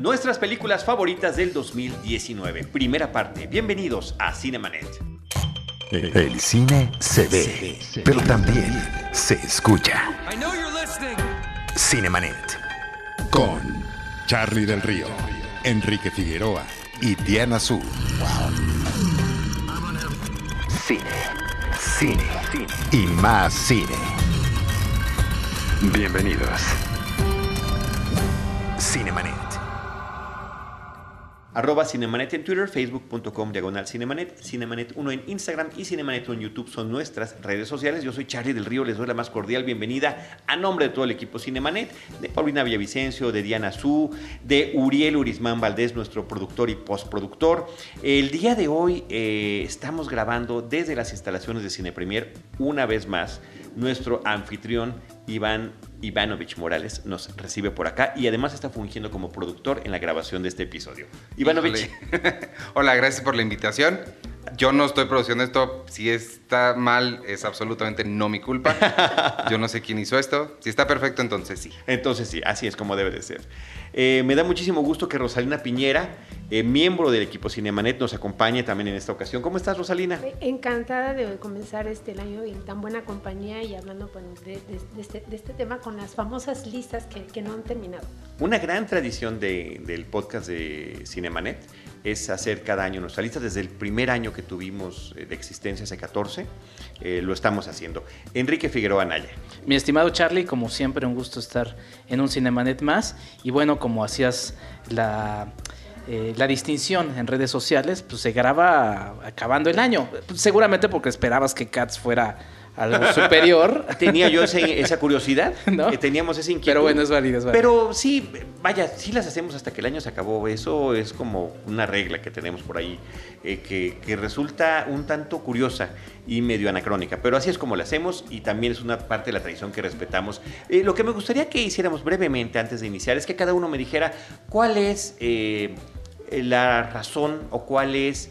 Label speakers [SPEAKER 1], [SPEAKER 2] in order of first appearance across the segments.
[SPEAKER 1] nuestras películas favoritas del 2019. Primera parte, bienvenidos a Cinemanet.
[SPEAKER 2] El cine se ve, pero también se escucha. Cinemanet. Con Charlie del Río, Enrique Figueroa y Diana Su. Cine, cine, y más cine. Bienvenidos. Cinemanet.
[SPEAKER 1] Arroba Cinemanet en Twitter, facebook.com diagonal Cinemanet, Cinemanet 1 en Instagram y Cinemanet 1 en YouTube son nuestras redes sociales. Yo soy Charlie del Río, les doy la más cordial bienvenida a nombre de todo el equipo Cinemanet, de Paulina Villavicencio, de Diana Su, de Uriel Urismán Valdés, nuestro productor y postproductor. El día de hoy eh, estamos grabando desde las instalaciones de Cine Premier una vez más. Nuestro anfitrión Iván Ivanovich Morales nos recibe por acá y además está fungiendo como productor en la grabación de este episodio. Ivanovich.
[SPEAKER 3] Hola, gracias por la invitación. Yo no estoy produciendo esto. Si está mal, es absolutamente no mi culpa. Yo no sé quién hizo esto. Si está perfecto, entonces sí.
[SPEAKER 1] Entonces sí, así es como debe de ser. Eh, me da muchísimo gusto que Rosalina Piñera, eh, miembro del equipo Cinemanet, nos acompañe también en esta ocasión. ¿Cómo estás, Rosalina?
[SPEAKER 4] Encantada de comenzar este el año en tan buena compañía y hablando de, este, de, este, tema con las famosas listas que, que no han terminado.
[SPEAKER 1] Una gran tradición del podcast de Cinemanet es hacer cada año nuestra lista. Desde el primer año que tuvimos eh, de existencia, hace 14, eh, lo estamos haciendo. Enrique Figueroa Anaya.
[SPEAKER 5] Mi estimado Charlie, como siempre, un gusto estar en un Cinemanet más. Y bueno, como hacías la, eh, la distinción en redes sociales, pues se graba acabando el año. Seguramente porque esperabas que Cats fuera algo superior.
[SPEAKER 1] Tenía yo esa curiosidad, ¿No? teníamos esa inquietud.
[SPEAKER 5] Pero bueno, es válido, es
[SPEAKER 1] válido. Pero sí, vaya, sí las hacemos hasta que el año se acabó. Eso es como una regla que tenemos por ahí, eh, que, resulta un tanto curiosa y medio anacrónica. Pero así es como la hacemos y también es una parte de la tradición que respetamos. Eh, lo que me gustaría que hiciéramos brevemente antes de iniciar es que cada uno me dijera cuál es eh, la razón o cuál es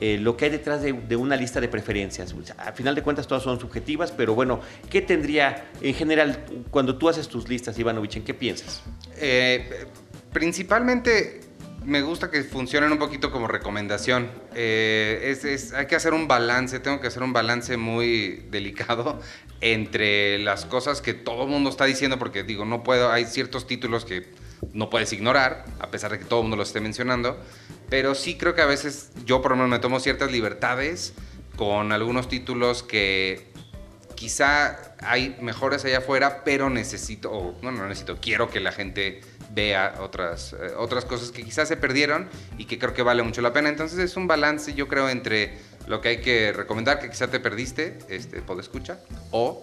[SPEAKER 1] eh, lo que hay detrás de, una lista de preferencias. A final de cuentas todas son subjetivas, pero bueno, ¿qué tendría en general cuando tú haces tus listas, Ivanovich, en qué piensas?
[SPEAKER 3] Eh, principalmente me gusta que funcionen un poquito como recomendación. Eh, hay que hacer un balance, tengo que hacer un balance muy delicado entre las cosas que todo el mundo está diciendo, porque digo, no puedo, hay ciertos títulos que no puedes ignorar, a pesar de que todo el mundo lo esté mencionando, pero sí creo que a veces yo por lo menos me tomo ciertas libertades con algunos títulos que quizá hay mejores allá afuera, pero necesito, o no, no necesito, quiero que la gente vea otras, eh, otras cosas que quizás se perdieron y que creo que vale mucho la pena. Entonces es un balance, yo creo, entre lo que hay que recomendar, que quizá te perdiste, este, pod escucha, o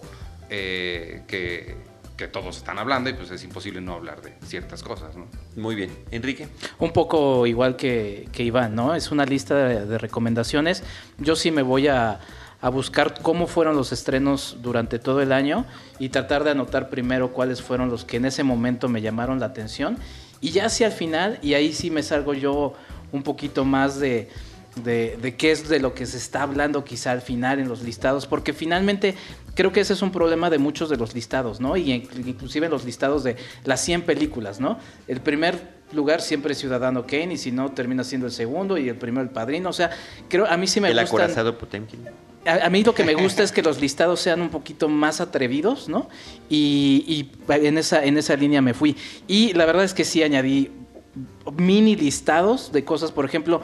[SPEAKER 3] eh, que que todos están hablando y pues es imposible no hablar de ciertas cosas, ¿no?
[SPEAKER 1] Muy bien. Enrique.
[SPEAKER 5] Un poco igual que, que Iván, ¿no? Es una lista de, recomendaciones. Yo sí me voy a, a, buscar cómo fueron los estrenos durante todo el año y tratar de anotar primero cuáles fueron los que en ese momento me llamaron la atención. Y ya hacia el final, y ahí sí me salgo yo un poquito más de de, qué es de lo que se está hablando quizá al final en los listados, porque finalmente creo que ese es un problema de muchos de los listados, ¿no? Y inclusive en los listados de las 100 películas, ¿no? El primer lugar siempre es Ciudadano Kane y si no termina siendo el segundo y el primero el padrino, o sea, creo a mí sí me
[SPEAKER 1] gusta...
[SPEAKER 5] El
[SPEAKER 1] acorazado Potemkin.
[SPEAKER 5] A, mí lo que me gusta es que los listados sean un poquito más atrevidos, ¿no? Y, y en, esa, en esa línea me fui. Y la verdad es que sí añadí mini listados de cosas, por ejemplo,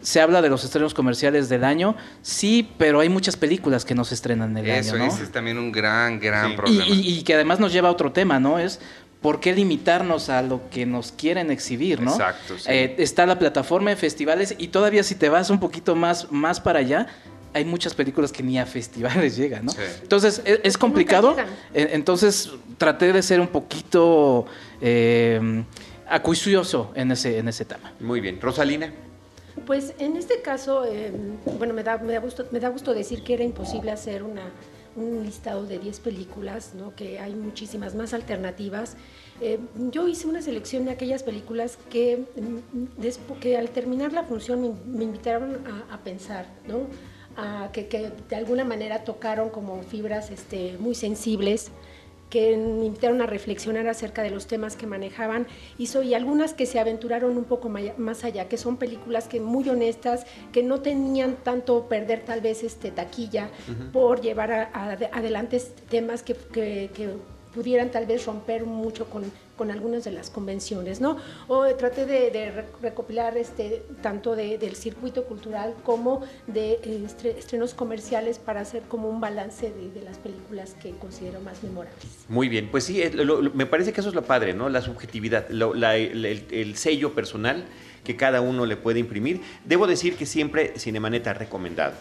[SPEAKER 5] se habla de los estrenos comerciales del año, sí, pero hay muchas películas que no se estrenan en el
[SPEAKER 3] año.
[SPEAKER 5] Eso
[SPEAKER 3] es también un gran, gran problema.
[SPEAKER 5] Y, que además nos lleva a otro tema, ¿no? Es por qué limitarnos a lo que nos quieren exhibir, ¿no?
[SPEAKER 3] Exacto.
[SPEAKER 5] Eh, está la plataforma de festivales y todavía si te vas un poquito más, más para allá, hay muchas películas que ni a festivales llegan, ¿no? Entonces, e, es, complicado. E, entonces, traté de ser un poquito eh, acuicioso en ese, en ese tema.
[SPEAKER 1] Muy bien. Rosalina.
[SPEAKER 4] Pues en este caso, em, bueno, me da, me, da gusto, decir que era imposible hacer una, un listado de 10 películas, ¿no? que hay muchísimas más alternativas. Eh, yo hice una selección de aquellas películas que, mm, que al terminar la función me, invitaron a, pensar, ¿no? A que, que, de alguna manera tocaron como fibras este, muy sensibles que invitaron a reflexionar acerca de los temas que manejaban, hizo y algunas que se aventuraron un poco más allá, que son películas que muy honestas, que no tenían tanto perder tal vez este taquilla por llevar adelante temas que, que, que pudieran tal vez romper mucho con, con algunas de las convenciones, ¿no? O traté de, recopilar este, tanto del circuito cultural como de estrenos comerciales para hacer como un balance de, las películas que considero más memorables.
[SPEAKER 1] Muy bien, pues sí, me parece que eso es lo padre, ¿no? La subjetividad, el, sello personal que cada uno le puede imprimir. Debo decir que siempre Cinemanet ha recomendado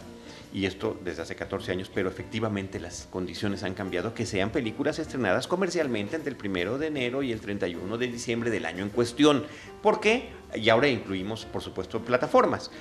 [SPEAKER 1] y esto desde hace 14 años, pero efectivamente las condiciones han cambiado, que sean películas estrenadas comercialmente entre el primero de enero y el 31 de diciembre del año en cuestión. ¿Por qué? Y ahora incluimos, por supuesto, plataformas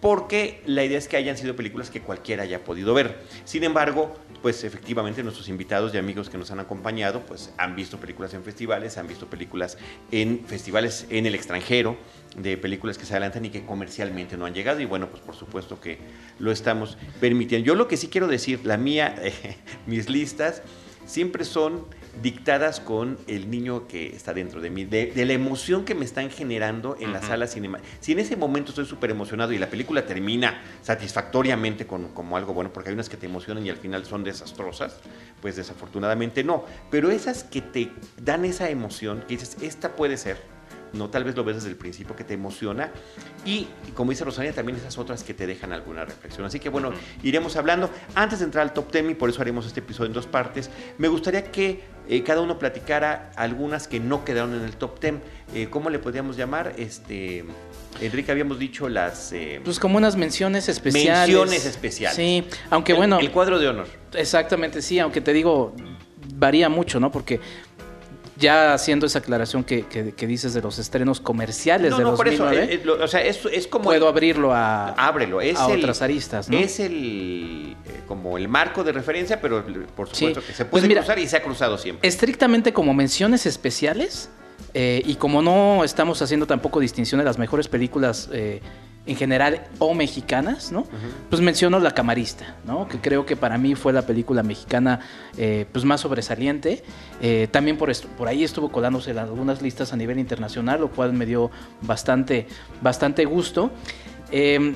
[SPEAKER 1] porque la idea es que hayan sido películas que cualquiera haya podido ver. Sin embargo, pues efectivamente nuestros invitados y amigos que nos han acompañado, pues han visto películas en festivales, han visto películas en festivales en el extranjero, de películas que se adelantan y que comercialmente no han llegado y bueno, pues por supuesto que lo estamos permitiendo. Yo lo que sí quiero decir, la mía, mis listas siempre son dictadas con el niño que está dentro de mí, de, la emoción que me están generando en la sala cinema. Si en ese momento estoy súper emocionado y la película termina satisfactoriamente con, como algo bueno, porque hay unas que te emocionan y al final son desastrosas, pues desafortunadamente no. Pero esas que te dan esa emoción, que dices, esta puede ser, no tal vez lo ves desde el principio que te emociona. Y, como dice Rosalía también esas otras que te dejan alguna reflexión. Así que bueno iremos hablando. Antes de entrar al top 10 y por eso haremos este episodio en dos partes me gustaría que eh, cada uno platicara algunas que no quedaron en el top 10 eh, cómo le podríamos llamar este Enrique habíamos dicho las
[SPEAKER 5] eh, pues como unas menciones especiales.
[SPEAKER 1] Menciones especiales.
[SPEAKER 5] Sí aunque bueno.
[SPEAKER 1] el cuadro de honor.
[SPEAKER 5] Exactamente sí aunque te digo varía mucho no porque ya haciendo esa aclaración que, dices de los estrenos comerciales de no, por eso,
[SPEAKER 1] eh, eh, o sea, es, como...
[SPEAKER 5] Puedo abrirlo a,
[SPEAKER 1] ábrelo, es
[SPEAKER 5] a otras aristas, ¿no?
[SPEAKER 1] Es el, como el marco de referencia, pero por supuesto que se pues puede cruzar y se ha cruzado siempre.
[SPEAKER 5] Estrictamente como menciones especiales, y como no estamos haciendo tampoco distinción de las mejores películas en general o mexicanas, ¿no? Pues menciono La Camarista, ¿no? Que creo que para mí fue la película mexicana eh, pues más sobresaliente. Eh, también por, por ahí estuvo colándose en algunas listas a nivel internacional, lo cual me dio bastante, bastante gusto. Em,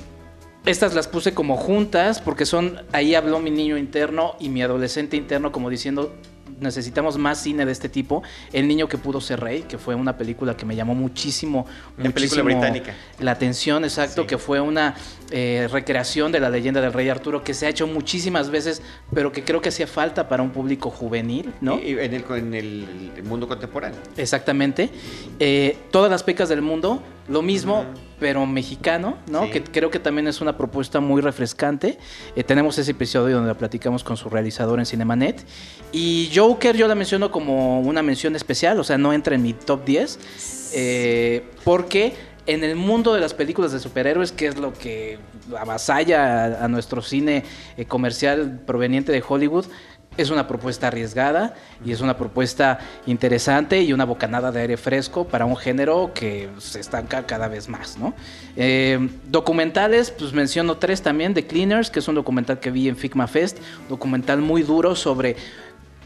[SPEAKER 5] estas las puse como juntas porque son, ahí habló mi niño interno y mi adolescente interno como diciendo, necesitamos más cine de este tipo. El niño que pudo ser rey, que fue una película que me llamó muchísimo,
[SPEAKER 1] una película británica.
[SPEAKER 5] La atención, exacto, que fue una eh, recreación de la leyenda del rey Arturo que se ha hecho muchísimas veces, pero que creo que hacía falta para un público juvenil, ¿no?
[SPEAKER 1] Y, en, el, en el, mundo contemporáneo.
[SPEAKER 5] Exactamente. Eh, todas las pecas del mundo, lo mismo pero mexicano, ¿no? Que creo que también es una propuesta muy refrescante. Eh, tenemos ese episodio donde la platicamos con su realizador en Cinemanet. Y Joker yo la menciono como una mención especial, o sea, no entra en mi top 10, eh, porque en el mundo de las películas de superhéroes, que es lo que avasalla a, nuestro cine eh, comercial proveniente de Hollywood, es una propuesta arriesgada y es una propuesta interesante y una bocanada de aire fresco para un género que se estanca cada vez más, ¿no? Eh, documentales, pues menciono tres también, The Cleaners, que es un documental que vi en Figma Fest, documental muy duro sobre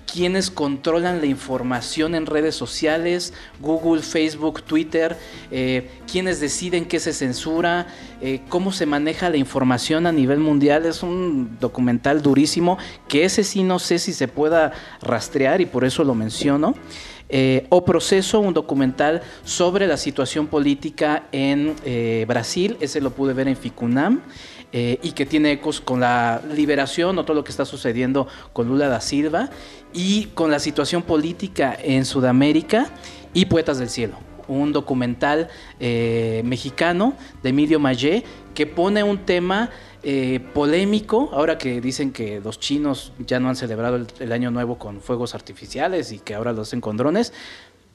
[SPEAKER 5] quienes controlan la información en redes sociales, Google, Facebook, Twitter, eh, quienes deciden qué se censura, eh, cómo se maneja la información a nivel mundial. Es un documental durísimo que ese sí no sé si se pueda rastrear y por eso lo menciono. Eh, o Proceso, un documental sobre la situación política en Brasil, ese lo pude ver en Ficunam. Eh, y que tiene ecos con la liberación o todo lo que está sucediendo con Lula da Silva y con la situación política en Sudamérica y Poetas del Cielo, un documental eh, mexicano de Emilio Mayé que pone un tema eh, polémico, ahora que dicen que los chinos ya no han celebrado el, año nuevo con fuegos artificiales y que ahora lo hacen con drones,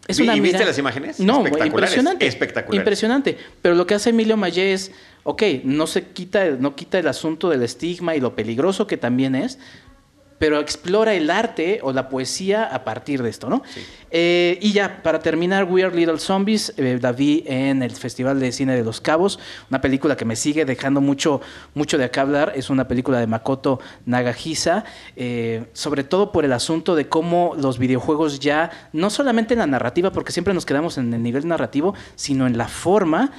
[SPEAKER 1] es una ¿Y viste las imágenes?
[SPEAKER 5] No, impresionante.
[SPEAKER 1] Espectacular.
[SPEAKER 5] Impresionante. Pero lo que hace Emilio Mayé es ok, no se quita, no quita el asunto del estigma y lo peligroso que también es, pero explora el arte o la poesía a partir de esto, ¿no? Eh, y ya, para terminar, Weird Little Zombies, eh, la vi en el Festival de Cine de Los Cabos, una película que me sigue dejando mucho, mucho de acá hablar, es una película de Makoto Nagahisa, eh, sobre todo por el asunto de cómo los videojuegos ya, no solamente en la narrativa, porque siempre nos quedamos en el nivel narrativo, sino en la forma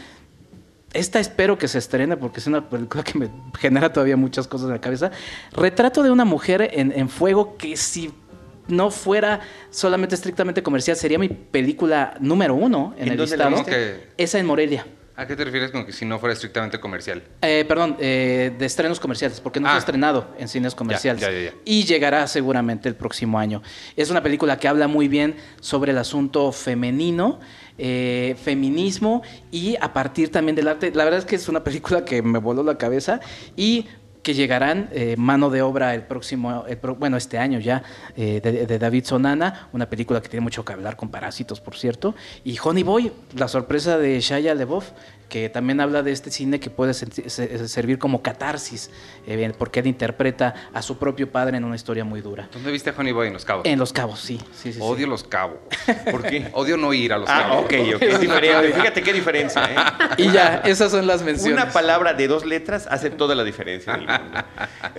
[SPEAKER 5] esta espero que se estrene porque es una película que me genera todavía muchas cosas en la cabeza. Retrato de una mujer en, en fuego que si no fuera solamente estrictamente comercial, sería mi película número uno en,
[SPEAKER 1] ¿En
[SPEAKER 5] el listado. Esa en Morelia.
[SPEAKER 3] ¿A qué te refieres con que si no fuera estrictamente comercial?
[SPEAKER 5] Eh, perdón, eh, de estrenos comerciales, porque no
[SPEAKER 3] Ah.
[SPEAKER 5] fue estrenado en cines comerciales.
[SPEAKER 3] ya, ya, ya.
[SPEAKER 5] Y llegará seguramente el próximo año. Es una película que habla muy bien sobre el asunto femenino, eh, feminismo y a partir también del arte. La verdad es que es una película que me voló la cabeza y que llegarán eh, mano de obra el próximo, bueno, este año ya, eh, de, de David Sonana, una película que tiene mucho que hablar con parásitos, por cierto, y Honey Boy, la sorpresa de Shia LeBoff, que también habla de este cine que puede servir como catarsis, eh, porque él interpreta a su propio padre en una historia muy dura.
[SPEAKER 3] ¿Dónde viste a Honey Boy en Los Cabos?
[SPEAKER 5] En Los Cabos, sí, sí, sí. sí.
[SPEAKER 3] Odio Los Cabos.
[SPEAKER 1] ¿Por qué?
[SPEAKER 3] Odio no ir a Los
[SPEAKER 1] Ah,
[SPEAKER 3] Cabos.
[SPEAKER 1] ok, ok. Es diferente. Fíjate qué diferencia, ¿eh?
[SPEAKER 5] Y ya, esas son las menciones.
[SPEAKER 1] Una palabra de dos letras hace toda la diferencia. en el mundo.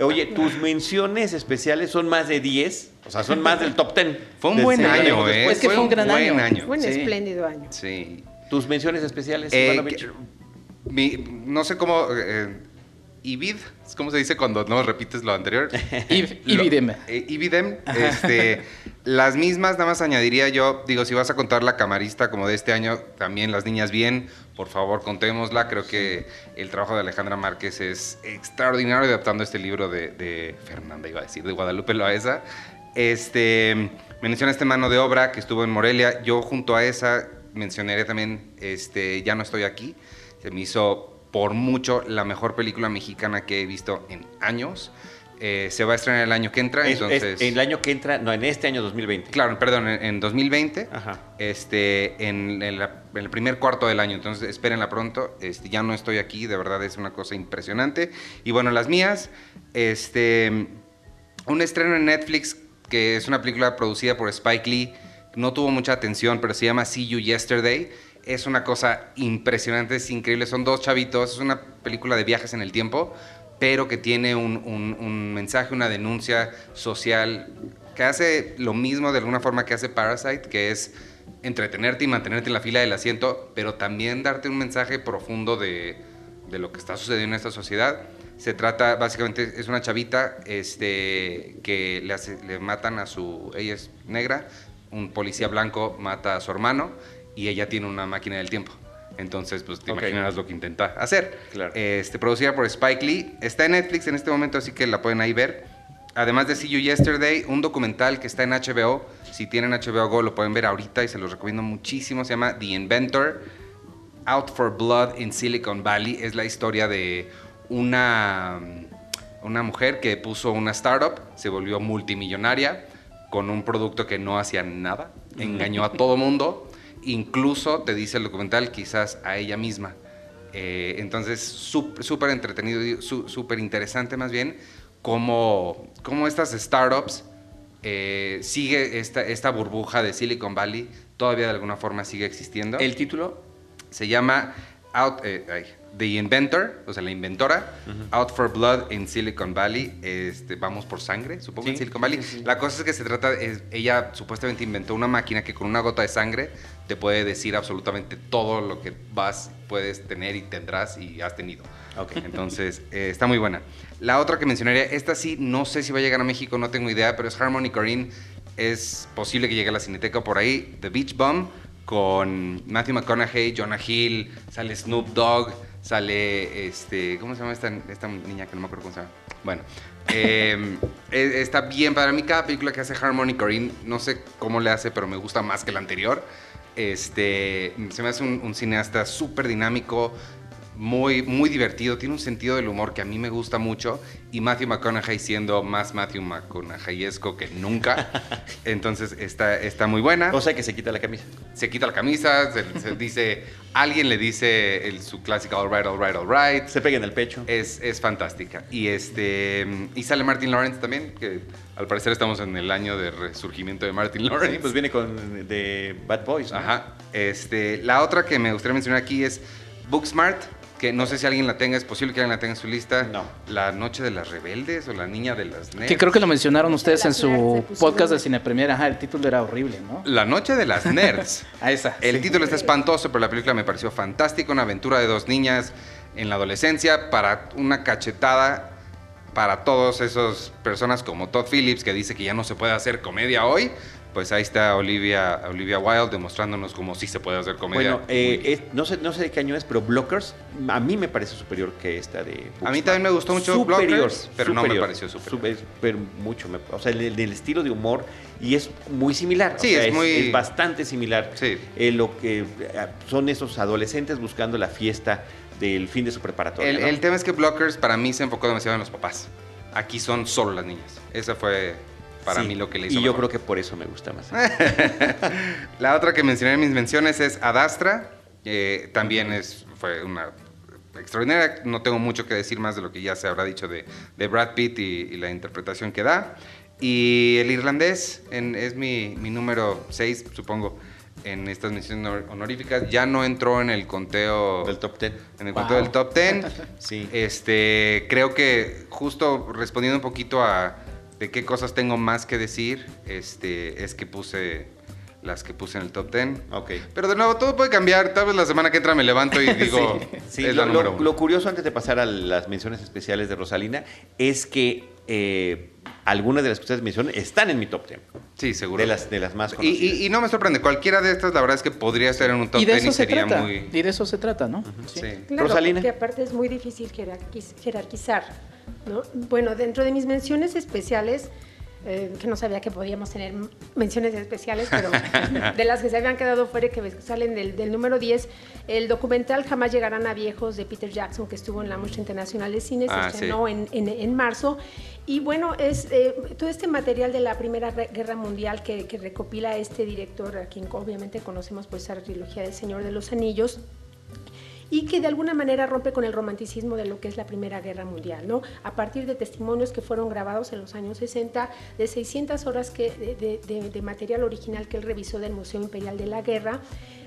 [SPEAKER 1] Oye, tus menciones especiales son más de 10, o sea, son más del top 10.
[SPEAKER 3] Fue un
[SPEAKER 1] del
[SPEAKER 3] buen año,
[SPEAKER 1] Lejos
[SPEAKER 3] ¿eh?
[SPEAKER 1] Después.
[SPEAKER 5] Es que fue un gran
[SPEAKER 3] buen
[SPEAKER 5] año.
[SPEAKER 4] Fue un
[SPEAKER 5] Sí.
[SPEAKER 4] espléndido año.
[SPEAKER 3] Sí.
[SPEAKER 1] Tus menciones especiales,
[SPEAKER 3] Eh,
[SPEAKER 1] Ivanovich.
[SPEAKER 3] que- mi- no sé cómo... Eh, Ibid, ¿cómo se dice cuando no repites lo anterior?
[SPEAKER 5] Ibidem.
[SPEAKER 3] eh, Ibidem. Este, las mismas, nada más añadiría yo, digo, si vas a contar la camarista como de este año, también las niñas bien, por favor contémosla. Creo que el trabajo de Alejandra Márquez es extraordinario adaptando este libro de, de Fernanda, iba a decir, de Guadalupe Loaesa. Este, menciona este mano de obra que estuvo en Morelia. Yo junto a esa mencionaré también este, Ya no estoy aquí. Se me hizo por mucho la mejor película mexicana que he visto en años. Eh, se va a estrenar el año que entra,
[SPEAKER 1] Es- es
[SPEAKER 3] entonces...
[SPEAKER 1] el año que entra, no, en este año 2020.
[SPEAKER 3] Claro, perdón, en, en 2020,
[SPEAKER 1] Ajá.
[SPEAKER 3] este, en, en la- en el primer cuarto del año, entonces espérenla pronto, este, ya no estoy aquí, de verdad es una cosa impresionante. Y bueno, las mías, este, un estreno en Netflix que es una película producida por Spike Lee, no tuvo mucha atención, pero se llama See You Yesterday. Es una cosa impresionante, es increíble. Son dos chavitos, es una película de viajes en el tiempo, pero que tiene un, mensaje, una denuncia social que hace lo mismo de alguna forma que hace Parasite, que es entretenerte y mantenerte en la fila del asiento, pero también darte un mensaje profundo de, lo que está sucediendo en esta sociedad. Se trata, básicamente, es una chavita este, que le matan a su... Ella es negra, un policía blanco mata a su hermano y ella tiene una máquina del tiempo. Entonces, pues te
[SPEAKER 1] Ok.
[SPEAKER 3] imaginarás lo que intenta hacer.
[SPEAKER 1] Claro.
[SPEAKER 3] Este, producida por Spike Lee. Está en Netflix en este momento, así que la pueden ahí ver. Además de See You Yesterday, un documental que está en HBO. Si tienen HBO Go, lo pueden ver ahorita y se los recomiendo muchísimo. Se llama The Inventor. Out for Blood in Silicon Valley. Es la historia de una, una mujer que puso una startup, se volvió multimillonaria con un producto que no hacía nada. Engañó a todo mundo. Incluso, te dice el documental, quizás a ella misma. Eh, entonces, súper entretenido, súper interesante más bien, cómo, cómo estas startups eh, sigue esta, esta burbuja de Silicon Valley, todavía de alguna forma sigue existiendo.
[SPEAKER 1] El título,
[SPEAKER 3] Se llama Out, eh, The Inventor, o sea, la inventora, Out for Blood in Silicon Valley. Este, vamos por sangre, supongo, en
[SPEAKER 1] Sí,
[SPEAKER 3] Silicon Valley.
[SPEAKER 1] sí, sí.
[SPEAKER 3] La cosa es que se trata, es- ella supuestamente inventó una máquina que con una gota de sangre te puede decir absolutamente todo lo que vas, puedes tener y tendrás y has tenido.
[SPEAKER 1] Ok.
[SPEAKER 3] Entonces, eh, está muy buena. La otra que mencionaría, esta sí, no sé si va a llegar a México, no tengo idea, pero es Harmony Korine. Es posible que llegue a la Cineteca por ahí. The Beach Bum con Matthew McConaughey, Jonah Hill, sale Snoop Dogg, sale este, ¿cómo se llama esta, esta niña que no me acuerdo cómo se llama? Bueno, eh, eh, está bien para mí cada película que hace Harmony Korine, no sé cómo le hace, pero me gusta más que la anterior. Este, se me hace un, un cineasta súper dinámico, muy, muy divertido, tiene un sentido del humor que a mí me gusta mucho y Matthew McConaughey siendo más Matthew McConaugheyesco que nunca. Entonces está, está muy buena.
[SPEAKER 1] O sea que se quita la camisa.
[SPEAKER 3] se quita la camisa, se, se dice, alguien le dice el, su clásica all right, all right, all right.
[SPEAKER 1] Se pega en el pecho.
[SPEAKER 3] Es, es fantástica. Y este y sale Martin Lawrence también, que al parecer estamos en el año de resurgimiento de Martin Lawrence.
[SPEAKER 1] Sí, pues viene con de Bad Boys. ¿no?
[SPEAKER 3] Ajá. Este, la otra que me gustaría mencionar aquí es Booksmart, que no sé si alguien la tenga, es posible que alguien la tenga en su lista.
[SPEAKER 1] No.
[SPEAKER 3] La Noche de las Rebeldes o La Niña de las Nerds.
[SPEAKER 5] Que creo que lo mencionaron ustedes en su podcast de Cine Premier. Ajá, el título era horrible, ¿no?
[SPEAKER 3] La Noche de las Nerds.
[SPEAKER 5] A esa.
[SPEAKER 3] El
[SPEAKER 5] sí.
[SPEAKER 3] título está espantoso, pero la película me pareció fantástica. Una aventura de dos niñas en la adolescencia para una cachetada para todos esos personas como Todd Phillips que dice que ya no se puede hacer comedia hoy. Pues ahí está Olivia, Olivia Wilde demostrándonos cómo sí se puede hacer comedia.
[SPEAKER 1] Bueno, eh, es- no, sé, no sé de qué año es, pero Blockers a mí me parece superior que esta de
[SPEAKER 3] A mí también me gustó mucho
[SPEAKER 1] Superior,
[SPEAKER 3] Blockers, pero no me pareció superior.
[SPEAKER 1] Super- pero mucho, me- o sea, el- del estilo de humor y es muy similar. o
[SPEAKER 3] Sí,
[SPEAKER 1] sea,
[SPEAKER 3] es muy-
[SPEAKER 1] es bastante similar.
[SPEAKER 3] Sí.
[SPEAKER 1] Eh, lo que eh, son esos adolescentes buscando la fiesta del fin de su preparatoria.
[SPEAKER 3] el,
[SPEAKER 1] ¿no?
[SPEAKER 3] el tema es que Blockers para mí se enfocó demasiado en los papás. Aquí son solo las niñas. Esa fue para
[SPEAKER 1] Sí,
[SPEAKER 3] mí lo que le hizo
[SPEAKER 1] Y yo creo que por eso me gusta más.
[SPEAKER 3] La otra que mencioné en mis menciones es Adastra. también es, fue una extraordinaria. No tengo mucho que decir más de lo que ya se habrá dicho de, de Brad Pitt y, y la interpretación que da. Y el irlandés en- es mi, mi número 6, supongo, en estas menciones honor- honoríficas. Ya no entró en el conteo
[SPEAKER 1] Del top ten.
[SPEAKER 3] en el
[SPEAKER 5] Wow.
[SPEAKER 3] conteo del top 10.
[SPEAKER 1] Sí.
[SPEAKER 3] Este, creo que justo respondiendo un poquito a de qué cosas tengo más que decir, este, es que puse las que puse en el top 10.
[SPEAKER 1] Ok.
[SPEAKER 3] Pero de nuevo, todo puede cambiar. Tal vez la semana que entra me levanto y digo,
[SPEAKER 1] Sí,
[SPEAKER 3] es
[SPEAKER 1] lo,
[SPEAKER 3] la número
[SPEAKER 1] lo-
[SPEAKER 3] uno.
[SPEAKER 1] lo curioso antes de pasar a las menciones especiales de Rosalina es que eh, algunas de las que ustedes mencionan están en mi top 10.
[SPEAKER 3] Sí, seguro.
[SPEAKER 1] De las, de las más
[SPEAKER 3] y,
[SPEAKER 1] conocidas.
[SPEAKER 3] y- y no me sorprende. Cualquiera de estas, la verdad es que podría estar en un top
[SPEAKER 5] Y de
[SPEAKER 3] 10 y sería
[SPEAKER 5] trata.
[SPEAKER 3] muy...
[SPEAKER 5] Y de eso se trata, ¿no? Sí.
[SPEAKER 3] Sí.
[SPEAKER 4] Claro,
[SPEAKER 1] Rosalina.
[SPEAKER 4] porque aparte es muy difícil jerarquiz- jerarquizar, ¿no? Bueno, dentro de mis menciones especiales, eh, que no sabía que podíamos tener menciones especiales, pero de las que se habían quedado fuera, que salen del, del número 10, el documental Jamás llegarán a viejos de Peter Jackson, que estuvo en la Muestra Internacional de Cine, se
[SPEAKER 3] Ah,
[SPEAKER 4] estrenó en, en- en marzo. Y bueno, es eh, todo este material de la Primera Guerra Mundial que, que recopila este director, a quien obviamente conocemos por esa trilogía del Señor de los Anillos, y que de alguna manera rompe con el romanticismo de lo que es la Primera Guerra Mundial, ¿no? A partir de testimonios que fueron grabados en los años 60, de 600 horas de- de material original que él revisó del Museo Imperial de la Guerra,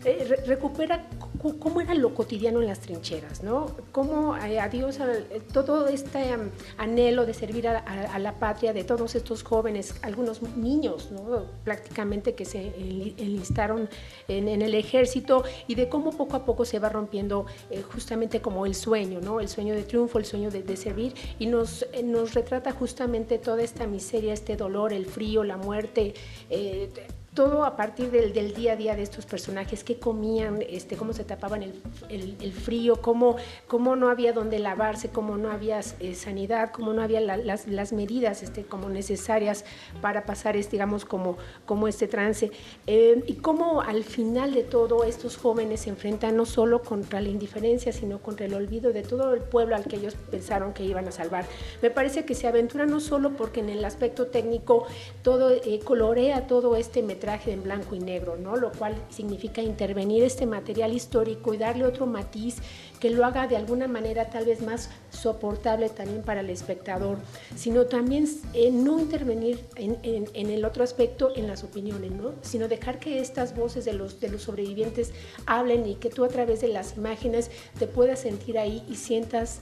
[SPEAKER 4] eh, re- recupera cu- cómo era lo cotidiano en las trincheras, ¿no? Cómo eh, adiós a todo este um, anhelo de servir a, a- la patria de todos estos jóvenes, algunos niños, ¿no? Prácticamente que se enli- enlistaron en, el ejército y de cómo poco a poco se va rompiendo eh, justamente como el sueño, ¿no? El sueño de triunfo, el sueño de, de servir y nos, eh, nos retrata justamente toda esta miseria, este dolor, el frío, la muerte, eh, todo a partir del, del día a día de estos personajes, qué comían, este, cómo se tapaban el, el- el frío, cómo, cómo no había donde lavarse, cómo no había eh, sanidad, cómo no había la- las, las medidas este, como necesarias para pasar, este, digamos, como, como este trance. Eh, y cómo al final de todo estos jóvenes se enfrentan no solo contra la indiferencia, sino contra el olvido de todo el pueblo al que ellos pensaron que iban a salvar. Me parece que se aventura no solo porque en el aspecto técnico todo eh, colorea todo este metraje en blanco y negro, ¿no? Lo cual significa intervenir este material histórico y darle otro matiz que lo haga de alguna manera tal vez más soportable también para el espectador, sino también eh, no intervenir en, en- en el otro aspecto, en las opiniones, ¿no? Sino dejar que estas voces de los, de los sobrevivientes hablen y que tú a través de las imágenes te puedas sentir ahí y sientas,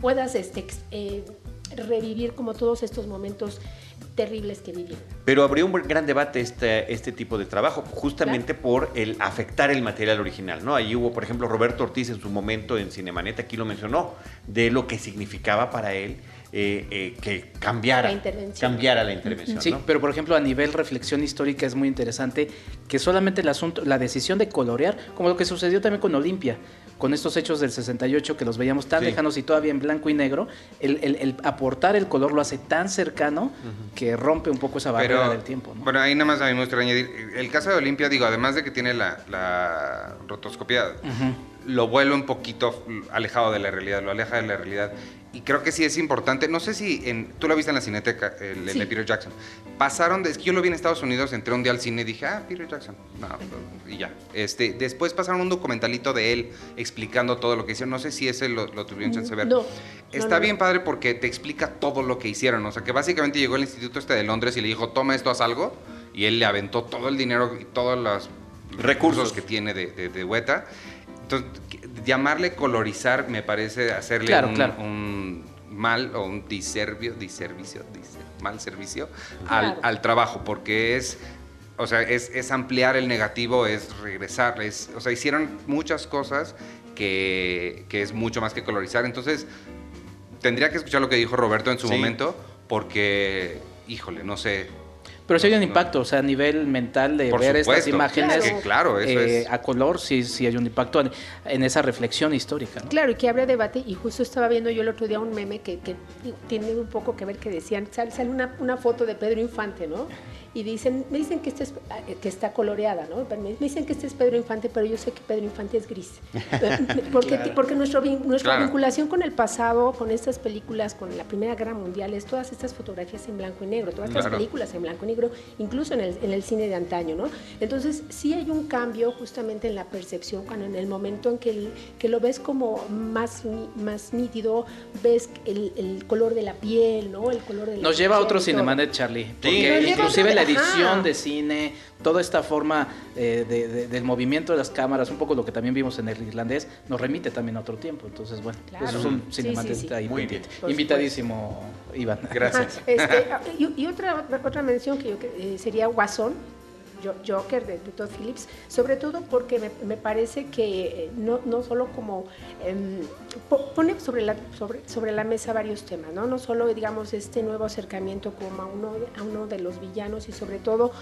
[SPEAKER 4] puedas este, eh, revivir como todos estos momentos terribles que vivieron.
[SPEAKER 1] Pero abrió un gran debate este, este tipo de trabajo, justamente por el afectar el material original, ¿no? Ahí hubo, por ejemplo, Roberto Ortiz en su momento en Cinemanet, aquí lo mencionó, de lo que significaba para él eh, eh, que cambiara,
[SPEAKER 4] La intervención.
[SPEAKER 1] cambiara la intervención,
[SPEAKER 5] Sí,
[SPEAKER 1] ¿no?
[SPEAKER 5] pero por ejemplo a nivel reflexión histórica es muy interesante que solamente el asunto, la decisión de colorear, como lo que sucedió también con Olimpia, con estos hechos del 68 que los veíamos tan
[SPEAKER 1] Sí.
[SPEAKER 5] lejanos y todavía en blanco y negro, el, el- el aportar el color lo hace tan cercano que rompe un poco esa barrera del tiempo. ¿no?
[SPEAKER 3] Bueno, ahí nada más a mí me gustaría añadir. El caso de Olimpia, digo, además de que tiene la, la rotoscopia, lo vuelve un poquito alejado de la realidad, lo aleja de la realidad. Y creo que sí es importante, no sé si en, tú lo viste en la cineteca, el, el
[SPEAKER 4] Sí.
[SPEAKER 3] de Peter Jackson. Pasaron, de, es que yo lo vi en Estados Unidos, entré un día al cine y dije, ah, Peter Jackson. No, y ya. Este, después pasaron un documentalito de él explicando todo lo que hicieron. No sé si ese lo, lo tuvieron chance de ver.
[SPEAKER 4] No,
[SPEAKER 3] Está
[SPEAKER 4] no, no.
[SPEAKER 3] bien padre porque te explica todo lo que hicieron. O sea, que básicamente llegó el instituto este de Londres y le dijo, toma esto, haz algo. Y él le aventó todo el dinero y todos los
[SPEAKER 1] Recursos.
[SPEAKER 3] que tiene de, de, de Weta. Entonces, llamarle colorizar me parece hacerle
[SPEAKER 5] Claro,
[SPEAKER 3] un,
[SPEAKER 5] claro.
[SPEAKER 3] un mal o un diservio, diservicio, diser- mal servicio
[SPEAKER 4] Claro.
[SPEAKER 3] al, al trabajo, porque es, o sea, es, es ampliar el negativo, es regresar, es, o sea, hicieron muchas cosas que, que es mucho más que colorizar. Entonces, tendría que escuchar lo que dijo Roberto en su
[SPEAKER 1] Sí.
[SPEAKER 3] momento, porque, híjole, no sé.
[SPEAKER 5] Pero sí hay un impacto, o sea, a nivel mental de
[SPEAKER 3] Por
[SPEAKER 5] ver estas imágenes
[SPEAKER 3] que, claro, eso
[SPEAKER 5] eh,
[SPEAKER 3] es.
[SPEAKER 5] a color, sí, sí hay un impacto en, en esa reflexión histórica. ¿no?
[SPEAKER 4] Claro, y que abre debate, y justo estaba viendo yo el otro día un meme que, que tiene un poco que ver que decían, sale, sale una, una foto de Pedro Infante, ¿no? Y dicen, me dicen que, este es, que está coloreada, ¿no? Me dicen que este es Pedro Infante, pero yo sé que Pedro Infante es gris. porque porque nuestro, nuestra
[SPEAKER 3] Claro.
[SPEAKER 4] vinculación con el pasado, con estas películas, con la Primera Guerra Mundial, es todas estas fotografías en blanco y negro, todas estas
[SPEAKER 3] Claro.
[SPEAKER 4] películas en blanco y negro, incluso en el, en el cine de antaño, ¿no? Entonces, sí hay un cambio justamente en la percepción, cuando en el momento en que, el- que lo ves como más, más nítido, ves el, el color de la piel, ¿no? El color de la
[SPEAKER 5] Nos lleva a otro. Cinemanet, Charlie.
[SPEAKER 1] Sí.
[SPEAKER 5] Porque inclusive
[SPEAKER 4] otro-
[SPEAKER 5] la edición de cine, toda esta forma eh, de- de- del movimiento de las cámaras, un poco lo que también vimos en el irlandés, nos remite también a otro tiempo. Entonces, bueno,
[SPEAKER 4] Claro.
[SPEAKER 5] eso es un
[SPEAKER 4] Sí,
[SPEAKER 5] Cinemanet
[SPEAKER 4] sí,
[SPEAKER 1] Muy
[SPEAKER 5] Invitadísimo, Iván.
[SPEAKER 3] Gracias.
[SPEAKER 4] Ajá, este, ah, y, y otra, otra mención que yo eh, sería Guasón, Joker de, Todd Phillips, sobre todo porque me, parece que eh, no, no solo como em, po- pone sobre la, sobre, sobre la mesa varios temas, ¿no? no solo digamos este nuevo acercamiento como a uno, a uno de los villanos y sobre todo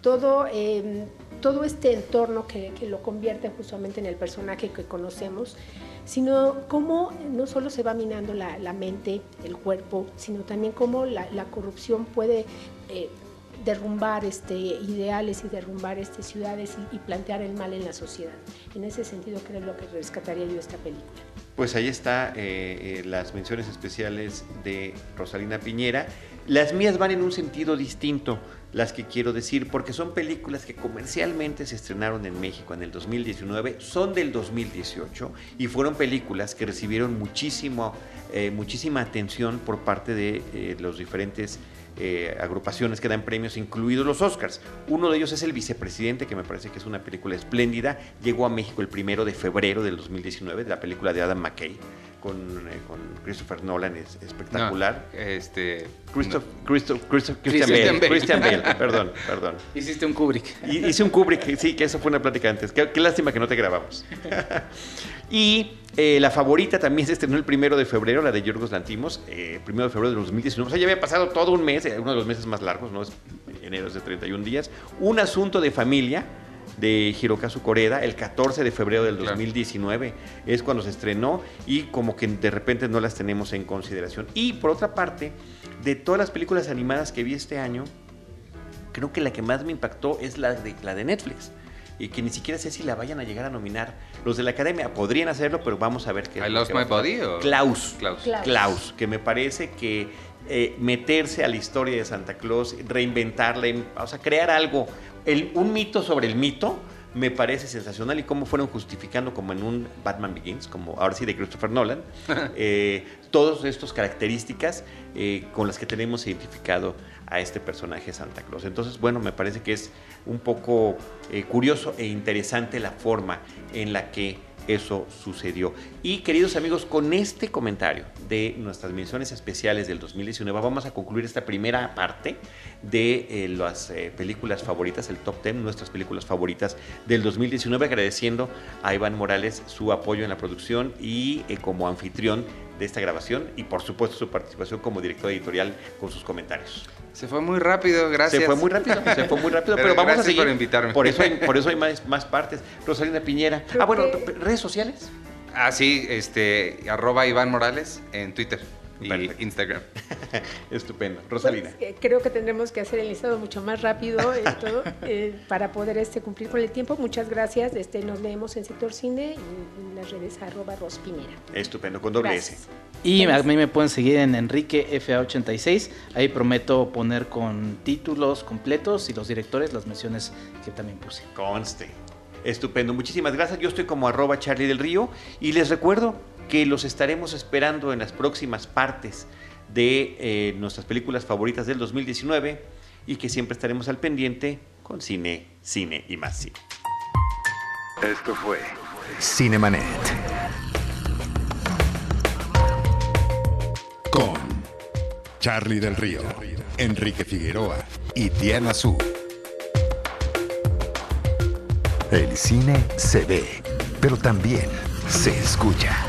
[SPEAKER 4] todo, em, todo este entorno que, que lo convierte justamente en el personaje que conocemos, sino cómo no solo se va minando la, la mente, el cuerpo, sino también cómo la, la corrupción puede eh, derrumbar este, ideales y derrumbar este, ciudades y, plantear el mal en la sociedad. En ese sentido creo lo que rescataría yo esta película.
[SPEAKER 1] Pues ahí está eh, eh, las menciones especiales de Rosalina Piñera. Las mías van en un sentido distinto, las que quiero decir, porque son películas que comercialmente se estrenaron en México en el 2019, son del 2018 y fueron películas que recibieron muchísimo, eh, muchísima atención por parte de los diferentes eh, agrupaciones que dan premios, incluidos los Oscars. Uno de ellos es El Vicepresidente, que me parece que es una película espléndida. Llegó a México el primero de febrero del 2019, de la película de Adam McKay, con, eh, con Christopher Nolan, es espectacular.
[SPEAKER 3] No, este.
[SPEAKER 1] Christoph- Christoph- Christoph- Christian,
[SPEAKER 3] Christian
[SPEAKER 1] Bale,
[SPEAKER 3] Bale.
[SPEAKER 1] Christian Bale, perdón, perdón.
[SPEAKER 5] Hiciste un Kubrick.
[SPEAKER 1] Hice un Kubrick, sí, que eso fue una plática antes. Qué, qué lástima que no te grabamos. y eh, la favorita también se estrenó el primero de febrero, la de Yorgos Lantimos, eh, primero de febrero de 2019. O sea, ya había pasado todo un mes, eh, uno de los meses más largos, ¿no? Es enero es de 31 días. Un asunto de familia de Hirokazu Koreda, el 14 de febrero del
[SPEAKER 3] Claro.
[SPEAKER 1] 2019 es cuando se estrenó y como que de repente no las tenemos en consideración. Y por otra parte, de todas las películas animadas que vi este año, creo que la que más me impactó es la de, la de Netflix. Y que ni siquiera sé si la vayan a llegar a nominar. Los de la academia podrían hacerlo, pero vamos a ver qué.
[SPEAKER 3] I
[SPEAKER 1] lo
[SPEAKER 3] Lost My. Body o-
[SPEAKER 1] Klaus.
[SPEAKER 3] Klaus.
[SPEAKER 4] Klaus.
[SPEAKER 1] Klaus, que me parece que eh, meterse a la historia de Santa Claus, reinventarla, o sea, crear algo, el- un mito sobre el mito, me parece sensacional y cómo fueron justificando como en un Batman Begins, como ahora sí de Christopher Nolan, eh, todas estas características eh, con las que tenemos identificado a este personaje Santa Claus. Entonces, bueno, me parece que es un poco eh, curioso e interesante la forma en la que eso sucedió. Y queridos amigos, con este comentario de nuestras menciones especiales del 2019, vamos a concluir esta primera parte de eh, las eh, películas favoritas, el top 10, nuestras películas favoritas del 2019, agradeciendo a Iván Morales su apoyo en la producción y eh, como anfitrión de esta grabación y por supuesto su participación como director editorial con sus comentarios.
[SPEAKER 3] Se fue muy rápido, gracias.
[SPEAKER 1] Se fue muy rápido, se fue muy rápido, pero,
[SPEAKER 3] Pero
[SPEAKER 1] vamos a seguir.
[SPEAKER 3] por invitarme.
[SPEAKER 1] Por eso hay, por eso hay más, más partes. Rosalina Piñera.
[SPEAKER 4] Creo
[SPEAKER 1] ah, bueno,
[SPEAKER 4] que-
[SPEAKER 1] redes sociales.
[SPEAKER 3] Ah, sí, este, arroba Iván Morales en Twitter. Y. Instagram.
[SPEAKER 1] Estupendo. Rosalina.
[SPEAKER 4] Pues, eh, creo que tendremos que hacer el listado mucho más rápido todo, eh, para poder este, cumplir con el tiempo. Muchas gracias. Este, nos leemos en Sector Cine y en las redes arroba rospinera.
[SPEAKER 1] Estupendo, con doble
[SPEAKER 4] Gracias.
[SPEAKER 1] S.
[SPEAKER 5] Y a mí me pueden seguir en Enrique FA86. Ahí prometo poner con títulos completos y los directores las menciones que también puse.
[SPEAKER 1] Conste. Estupendo, muchísimas gracias. Yo estoy como arroba Charlie del Río y les recuerdo que los estaremos esperando en las próximas partes de eh, nuestras películas favoritas del 2019 y que siempre estaremos al pendiente con cine, cine y más cine.
[SPEAKER 2] Esto fue Cinemanet. Con Charlie del Río, Enrique Figueroa y Diana Su. El cine se ve, pero también se escucha.